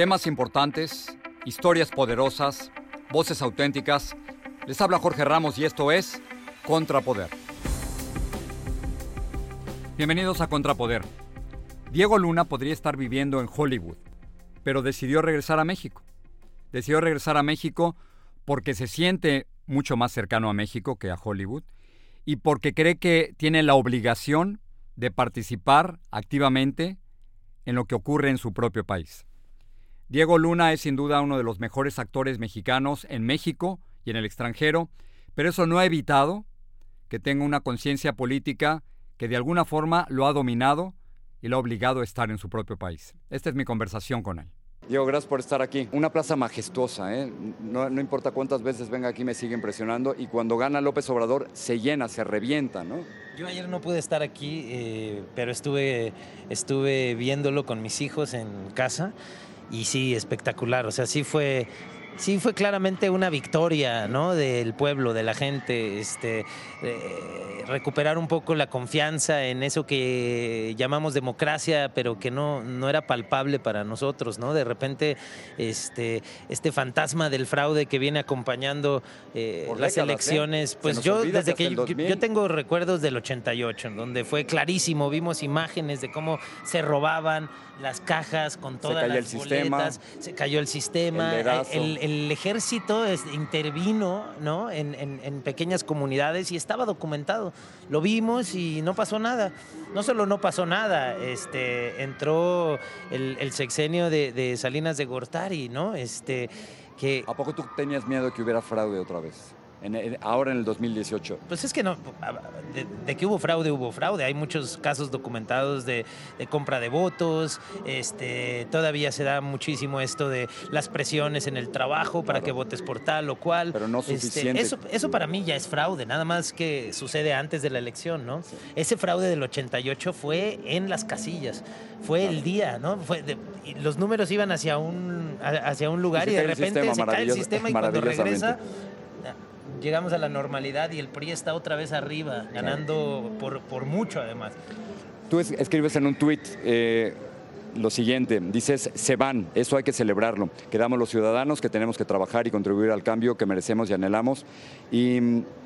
Temas importantes, historias poderosas, voces auténticas. Les habla Jorge Ramos y esto es Contrapoder. Bienvenidos a Contrapoder. Diego Luna podría estar viviendo en Hollywood, pero decidió regresar a México. Decidió regresar a México porque se siente mucho más cercano a México que a Hollywood y porque cree que tiene la obligación de participar activamente en lo que ocurre en su propio país. Diego Luna es sin duda uno de los mejores actores mexicanos en México y en el extranjero, pero eso no ha evitado que tenga una conciencia política que de alguna forma lo ha dominado y lo ha obligado a estar en su propio país. Esta es mi conversación con él. Diego, gracias por estar aquí. Una plaza majestuosa, ¿eh? no, importa cuántas veces venga aquí, me sigue impresionando. Y cuando gana López Obrador, se llena, se revienta, ¿no? Yo ayer no pude estar aquí, eh, pero estuve, estuve viéndolo con mis hijos en casa y sí, espectacular. O sea, sí fue, sí fue claramente una victoria, ¿no? Del pueblo, de la gente, este, eh, recuperar un poco la confianza en eso que llamamos democracia, pero que no, no era palpable para nosotros, ¿no? De repente, este, este fantasma del fraude que viene acompañando eh, las ¿eh? elecciones, pues yo desde que yo, yo, tengo recuerdos del 88, donde fue clarísimo, vimos imágenes de cómo se robaban las cajas con todas las boletas, se cayó el sistema, el, el, ejército intervino ¿no? En, pequeñas comunidades y estaba documentado. Lo vimos y no pasó nada. No solo no pasó nada, este, entró el, sexenio de, Salinas de Gortari, ¿no? Este, que... ¿A poco tú tenías miedo que hubiera fraude otra vez? Ahora en el 2018? Pues es que no, de, que hubo fraude, hubo fraude. Hay muchos casos documentados de, compra de votos, este, todavía se da muchísimo esto de las presiones en el trabajo para que votes por tal o cual. Pero no este, suficiente. eso, eso para mí ya es fraude, nada más que sucede antes de la elección, ¿no? Ese fraude del 88 fue en las casillas, fue el día, ¿no? Fue los números iban hacia un, hacia un lugar y, de repente se cae el sistema y cuando regresa llegamos a la normalidad y el PRI está otra vez arriba, ganando por, por mucho además. Tú escribes en un tuit eh, lo siguiente, dices, se van, eso hay que celebrarlo. Quedamos los ciudadanos que tenemos que trabajar y contribuir al cambio que merecemos y anhelamos. Y,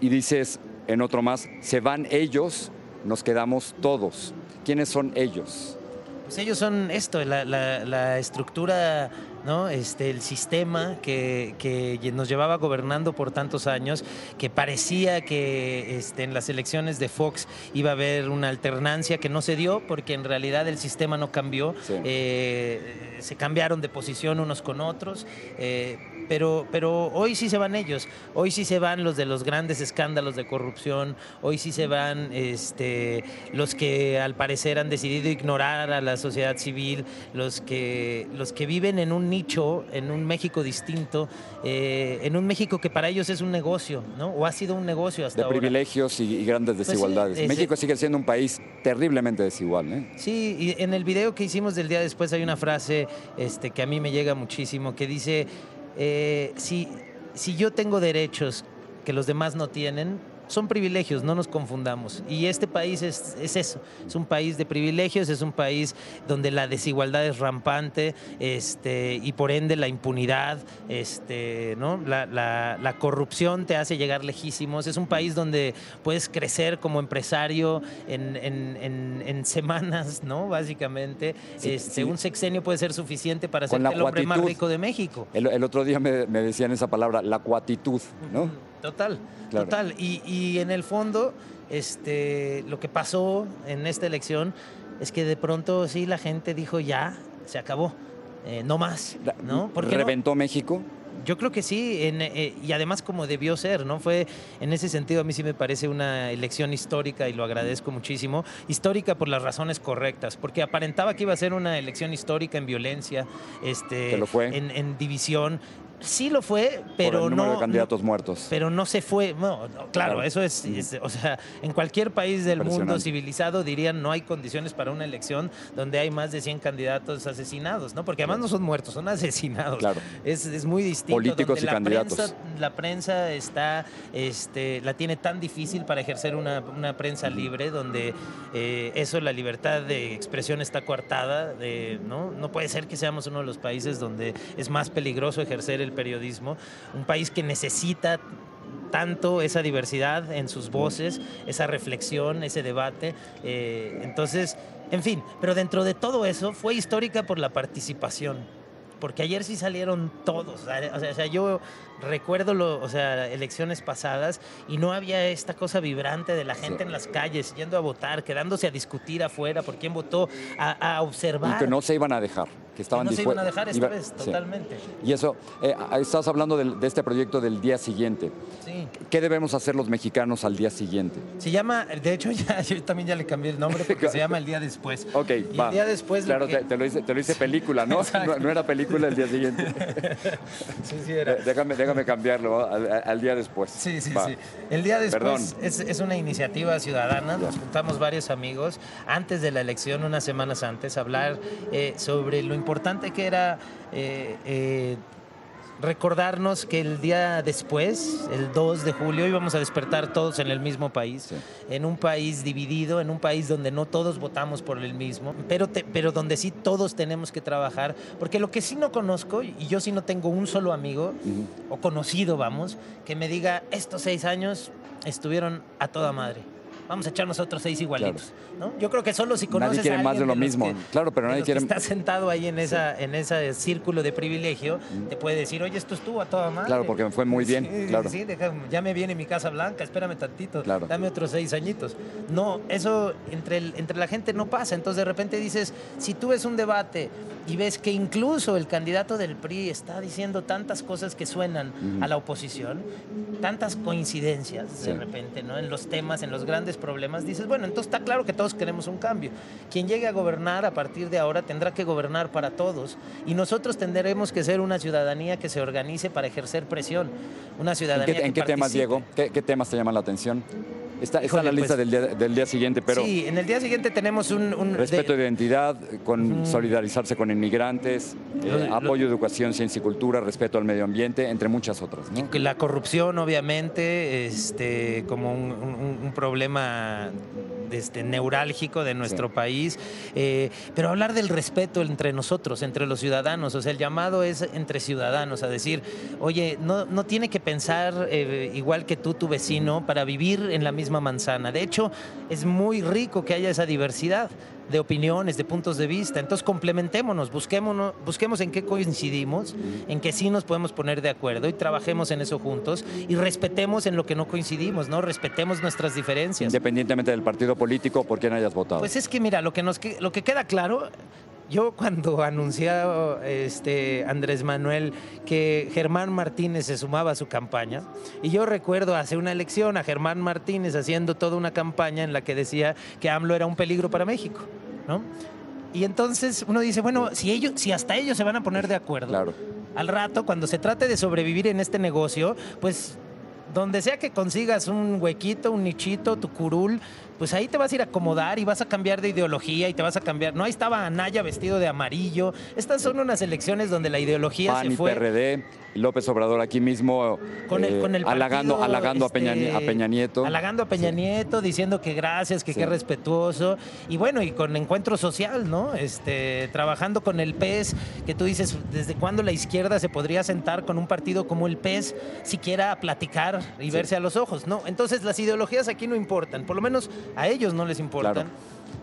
y dices en otro más, se van ellos, nos quedamos todos. ¿Quiénes son ellos? Pues ellos son esto, la, la, la estructura ¿no? Este, el sistema que, que, nos llevaba gobernando por tantos años, que parecía que este, en las elecciones de Fox iba a haber una alternancia que no se dio porque en realidad el sistema no cambió, eh, se cambiaron de posición unos con otros. Eh, pero, pero hoy sí se van ellos, hoy sí se van los de los grandes escándalos de corrupción, hoy sí se van este, los que al parecer han decidido ignorar a la sociedad civil, los que, los que viven en un nicho, en un México distinto, eh, en un México que para ellos es un negocio, ¿no? O ha sido un negocio hasta de privilegios y, grandes pues desigualdades. México sigue siendo un país terriblemente desigual, ¿eh? Sí, y en el video que hicimos del día después hay una frase este, que a mí me llega muchísimo, que dice eh, si, si yo tengo derechos que los demás no tienen, son privilegios, no nos confundamos. Y este país es, es eso, es un país de privilegios, es un país donde la desigualdad es rampante este, y por ende la impunidad, este, ¿no? la, la- la corrupción te hace llegar lejísimos. Es un país donde puedes crecer como empresario en, en- en- en semanas, ¿no? básicamente. Sí, Este, sí. Un sexenio puede ser suficiente para ser el hombre más rico de México. El, el otro día me, me decían esa palabra, la cuatitud, ¿no? Total, Claro. total. Y, y en el fondo, este, lo que pasó en esta elección es que de pronto sí la gente dijo ya, se acabó, eh, no más, ¿no? ¿Por qué no? ¿Reventó México? Yo creo que sí, en, eh, y además como debió ser, ¿no? Fue, en ese sentido, a mí sí me parece una elección histórica y lo agradezco muchísimo. Histórica por las razones correctas, porque aparentaba que iba a ser una elección histórica en violencia, este, lo fue. En, en división. Sí lo fue, pero por el no... de candidatos muertos. Pero no se fue. No, no, claro, Claro. eso es, es- O sea, en cualquier país del mundo civilizado dirían no hay condiciones para una elección donde hay más de 100 candidatos asesinados, ¿no? Porque además no son muertos, son asesinados. Claro. Es, es muy distinto. Políticos donde y la candidatos. Prensa, la prensa está, este, la tiene tan difícil para ejercer una, una prensa libre, donde eh, eso, la libertad de expresión está coartada. De, ¿no? no puede ser que seamos uno de los países donde es más peligroso ejercer el periodismo. Un país que necesita tanto esa diversidad en sus voces, esa reflexión, ese debate. Eh, entonces, en fin, pero dentro de todo eso fue histórica por la participación. Porque ayer sí salieron todos. O sea, yo recuerdo lo, o sea, elecciones pasadas y no había esta cosa vibrante de la gente en las calles yendo a votar, quedándose a discutir afuera por quién votó, a, a observar. Y que no se iban a dejar, que estaban no se iban a dejar esta iba- vez, sí. totalmente. Y eso, eh, estás hablando del- de este proyecto del día siguiente. Sí. ¿Qué debemos hacer los mexicanos al día siguiente? Se llama, de hecho, ya, yo también ya le cambié el nombre porque se llama El Día Después. Ok, y va. el día después. Claro, que- te, te lo hice, te lo hice película, ¿no? No? no era película el día siguiente. Sí, sí, era. Eh, déjame, déjame cambiarlo al, al día después. Sí, sí, Va. sí. El día Perdón. después es, es una iniciativa ciudadana. Nos juntamos varios amigos antes de la elección, unas semanas antes, a hablar eh, sobre lo importante que era eh, eh, recordarnos que el día después, el 2 de julio, íbamos a despertar todos en el mismo país, Sí. en un país dividido, en un país donde no todos votamos por el mismo, pero, te- pero donde sí todos tenemos que trabajar, porque lo que sí no conozco, y yo sí no tengo un solo amigo, o conocido, vamos, que me diga, estos seis años estuvieron a toda madre. Vamos a echarnos otros seis igualitos. ¿no? Yo creo que solo si conoces Nadie quiere a más de alguien lo mismo. que- Claro, pero nadie los que quiere- está sentado ahí en, esa, en ese círculo de privilegio, te puede decir, oye, esto estuvo a toda madre. Claro, porque me fue muy bien, Sí, claro. Sí, deja- ya me viene mi Casa Blanca, espérame tantito, Claro. dame otros seis añitos. No, eso entre, el- entre la gente no pasa. Entonces de repente dices, si tú ves un debate y ves que incluso el candidato del PRI está diciendo tantas cosas que suenan a la oposición, tantas coincidencias de repente, ¿no? En los temas, en los grandes problemas, dices, bueno, entonces está claro que todos queremos un cambio. Quien llegue a gobernar a partir de ahora tendrá que gobernar para todos y nosotros tendremos que ser una ciudadanía que se organice para ejercer presión, una ¿En ciudadanía qué, en que qué temas. Diego? ¿Qué, qué temas te llaman la atención? Está, está en la lista pues- del, día, del día siguiente, pero sí, en el día siguiente tenemos un... un- respeto de- de identidad, con solidarizarse con inmigrantes, eh, Lo- lo- apoyo a educación, ciencia y cultura, respeto al medio ambiente, entre muchas otras. ¿no? la corrupción, obviamente, este, como un, un- un problema este, neurálgico de nuestro país, eh, pero hablar del respeto entre nosotros, entre los ciudadanos, o sea, el llamado es entre ciudadanos, a decir, oye, no, no tiene que pensar eh, igual que tú, tu vecino, para vivir en la misma manzana. De hecho, es muy rico que haya esa diversidad de opiniones, de puntos de vista. Entonces complementémonos, busquémonos, busquemos en qué coincidimos, en qué sí nos podemos poner de acuerdo y trabajemos en eso juntos y respetemos en lo que no coincidimos, ¿no? Respetemos nuestras diferencias. Independientemente del partido político por quien hayas votado. Pues es que mira, lo que nos lo que queda claro, yo cuando anunció este Andrés Manuel que Germán Martínez se sumaba a su campaña, y yo recuerdo hace una elección a Germán Martínez haciendo toda una campaña en la que decía que AMLO era un peligro para México, ¿no? Y entonces uno dice, bueno, si ellos, si hasta ellos se van a poner de acuerdo, Claro. al rato, cuando se trate de sobrevivir en este negocio, pues donde sea que consigas un huequito, un nichito, tu curul, pues ahí te vas a ir a acomodar y vas a cambiar de ideología y te vas a cambiar. No, ahí estaba Anaya vestido de amarillo. Estas son unas elecciones donde la ideología PAN se y fue. PRD, López Obrador aquí mismo Con el, eh, con el halagando, partido, halagando a, Peña, este, a Peña Nieto. Halagando a Peña Nieto, diciendo que gracias, que Sí. qué respetuoso. Y bueno, y con encuentro social, ¿no? Este, trabajando con el PES, que tú dices, ¿desde cuándo la izquierda se podría sentar con un partido como el PES siquiera a platicar y Sí. verse a los ojos? No, entonces las ideologías aquí no importan, por lo menos a ellos no les importan. Claro.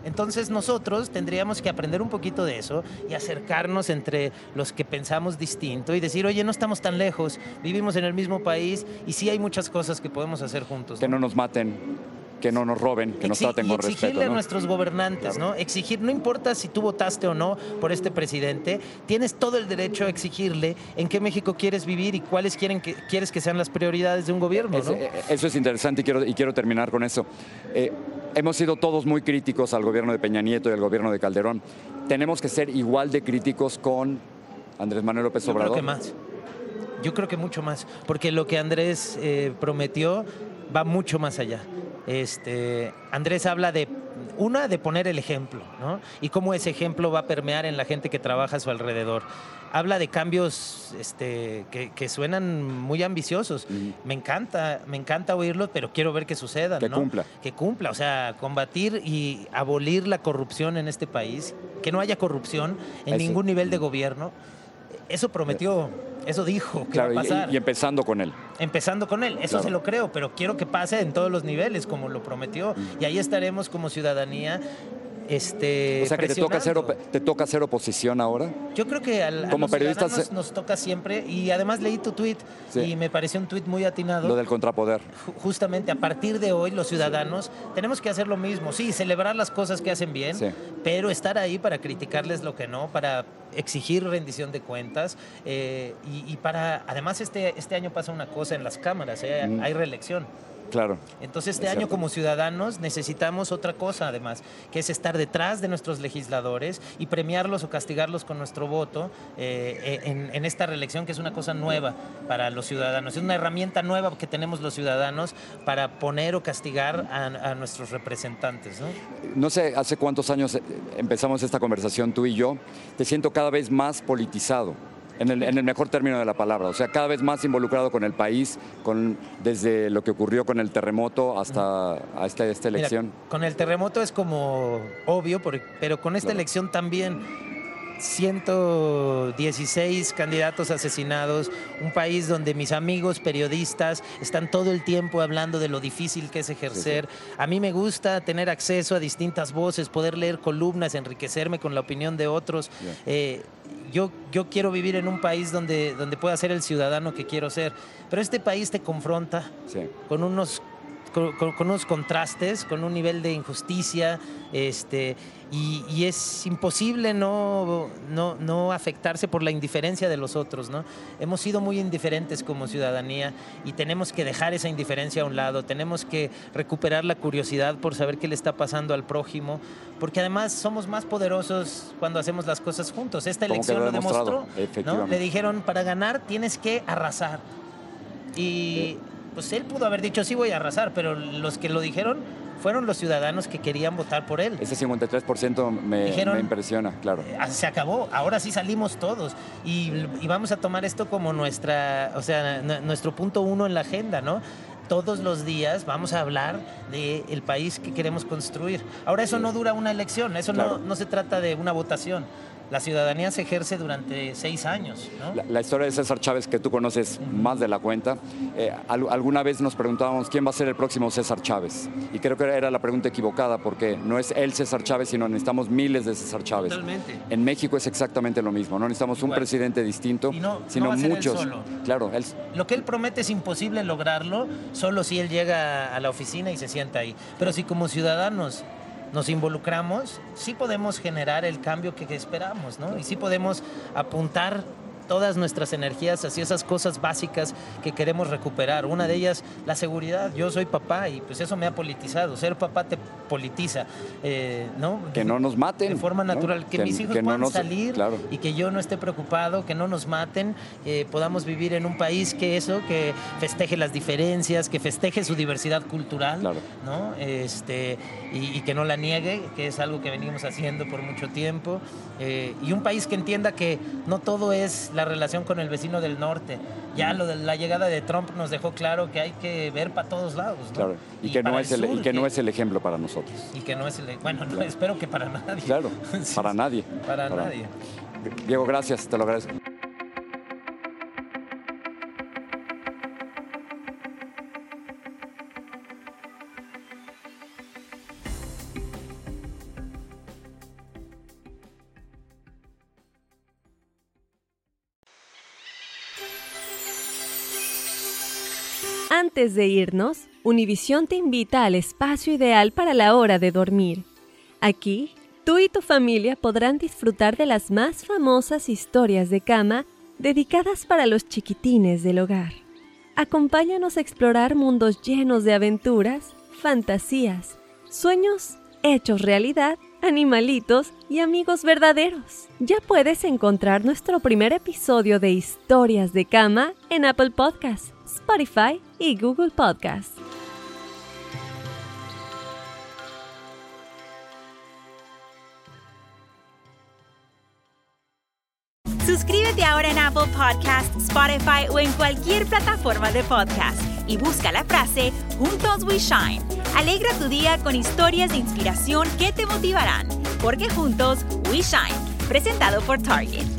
Entonces nosotros tendríamos que aprender un poquito de eso y acercarnos entre los que pensamos distinto y decir, oye, no estamos tan lejos, vivimos en el mismo país y sí hay muchas cosas que podemos hacer juntos. Que no nos maten, que no nos roben, que nos traten con exigirle respeto. a ¿no? nuestros gobernantes, ¿no? Exigir, no importa si tú votaste o no por este presidente, tienes todo el derecho a exigirle en qué México quieres vivir y cuáles quieren que, quieres que sean las prioridades de un gobierno, Es- ¿no? eh, Eso es interesante y quiero, y quiero terminar con eso. Eh, hemos sido todos muy críticos al gobierno de Peña Nieto y al gobierno de Calderón. Tenemos que ser igual de críticos con Andrés Manuel López Yo Obrador. creo que más. Yo creo que mucho más, porque lo que Andrés eh, prometió va mucho más allá. Este, Andrés habla de una de poner el ejemplo, ¿no? Y cómo ese ejemplo va a permear en la gente que trabaja a su alrededor. Habla de cambios este, que, que suenan muy ambiciosos. Me encanta, me encanta oírlos, pero quiero ver que sucedan, Que ¿no? cumpla. Que cumpla, o sea, combatir y abolir la corrupción en este país, que no haya corrupción en Eso. ningún nivel de gobierno. Eso prometió, eso dijo que Claro, va a y- pasar. y, empezando con él. Empezando con él, eso Claro. se lo creo, pero quiero que pase en todos los niveles, como lo prometió. Y ahí estaremos como ciudadanía. Este, O sea que te toca, hacer, te toca hacer oposición ahora. Yo creo que al, a Como los periodistas, eh, nos toca siempre, y además leí tu tweet Sí. y me pareció un tweet muy atinado. Lo del contrapoder. Ju- justamente a partir de hoy los ciudadanos tenemos que hacer lo mismo, sí, celebrar las cosas que hacen bien, Sí. pero estar ahí para criticarles lo que no, para exigir rendición de cuentas eh, y, y para, además este, este año pasa una cosa en las cámaras, eh, Mm. hay reelección. Claro. Entonces este Es año cierto. como ciudadanos necesitamos otra cosa además, que es estar detrás de nuestros legisladores y premiarlos o castigarlos con nuestro voto eh, en, en esta reelección que es una cosa nueva para los ciudadanos. Es una herramienta nueva que tenemos los ciudadanos para poner o castigar a, a nuestros representantes. ¿no? No sé hace cuántos años eh, empezamos esta conversación tú y yo. Te siento cada vez más politizado. En el, en el mejor término de la palabra, o sea, cada vez más involucrado con el país, con, desde lo que ocurrió con el terremoto hasta a esta, esta Mira, elección. con el terremoto es como obvio, pero con esta Claro. elección también 116 candidatos asesinados, un país donde mis amigos periodistas están todo el tiempo hablando de lo difícil que es ejercer. A mí me gusta tener acceso a distintas voces, poder leer columnas, enriquecerme con la opinión de otros. Eh, yo, yo quiero vivir en un país donde, donde pueda ser el ciudadano que quiero ser, pero este país te confronta con unos con, con- con unos contrastes, con un nivel de injusticia, este, y, y es imposible no, no, no afectarse por la indiferencia de los otros, ¿no? Hemos sido muy indiferentes como ciudadanía y tenemos que dejar esa indiferencia a un lado, tenemos que recuperar la curiosidad por saber qué le está pasando al prójimo, porque además somos más poderosos cuando hacemos las cosas juntos. Esta elección lo demostrado, demostró, ¿no? Le dijeron, para ganar tienes que arrasar. Y pues él pudo haber dicho, sí voy a arrasar, pero los que lo dijeron fueron los ciudadanos que querían votar por él. Ese 53% me, Dijeron- me impresiona, claro. Eh, Se acabó, ahora sí salimos todos y, y vamos a tomar esto como nuestra, o sea, nuestro punto uno en la agenda, ¿no? Todos los días vamos a hablar del país que queremos construir. Ahora eso no dura una elección, eso Claro. no, no se trata de una votación. La ciudadanía se ejerce durante seis años, ¿no? La, la historia de César Chávez, que tú conoces más de la cuenta, eh, al- alguna vez nos preguntábamos quién va a ser el próximo César Chávez. Y creo que era la pregunta equivocada, porque no es el César Chávez, sino necesitamos miles de César Chávez. Totalmente. En México es exactamente lo mismo, no necesitamos un presidente distinto, Y no- no sino va a ser él muchos. solo. Claro, él, Lo que él promete es imposible lograrlo solo si él llega a la oficina y se sienta ahí. Pero si como ciudadanos nos involucramos, sí podemos generar el cambio que esperamos, ¿no? Y sí podemos apuntar todas nuestras energías hacia esas cosas básicas que queremos recuperar. Una de ellas, la seguridad. Yo soy papá y pues eso me ha politizado. Ser papá te politiza, eh, ¿no? Que no nos maten. De forma natural, que, mis hijos puedan salir y que yo no esté preocupado, que no nos maten, que podamos vivir en un país que eso, que festeje las diferencias, que festeje su diversidad cultural, ¿no? Este, y, que no la niegue, que es algo que venimos haciendo por mucho tiempo. Eh, y un país que entienda que no todo es la relación con el vecino del norte. Ya lo de la llegada de Trump nos dejó claro que hay que ver para todos lados. Claro. Y, que, no es, el, y que, no es el ejemplo para nosotros. Y que no es el. Bueno, espero que para nadie. Claro, para nadie. Para, para nadie. Diego, gracias, te lo agradezco. Antes de irnos, Univisión te invita al espacio ideal para la hora de dormir. Aquí, tú y tu familia podrán disfrutar de las más famosas historias de cama dedicadas para los chiquitines del hogar. Acompáñanos a explorar mundos llenos de aventuras, fantasías, sueños hechos realidad, animalitos y amigos verdaderos. Ya puedes encontrar nuestro primer episodio de Historias de Cama en Apple Podcasts, Spotify y Google Podcasts. Suscríbete ahora en Apple Podcasts, Spotify o en cualquier plataforma de podcast y busca la frase Juntos We Shine. Alegra tu día con historias de inspiración que te motivarán, porque juntos We Shine, presentado por Target.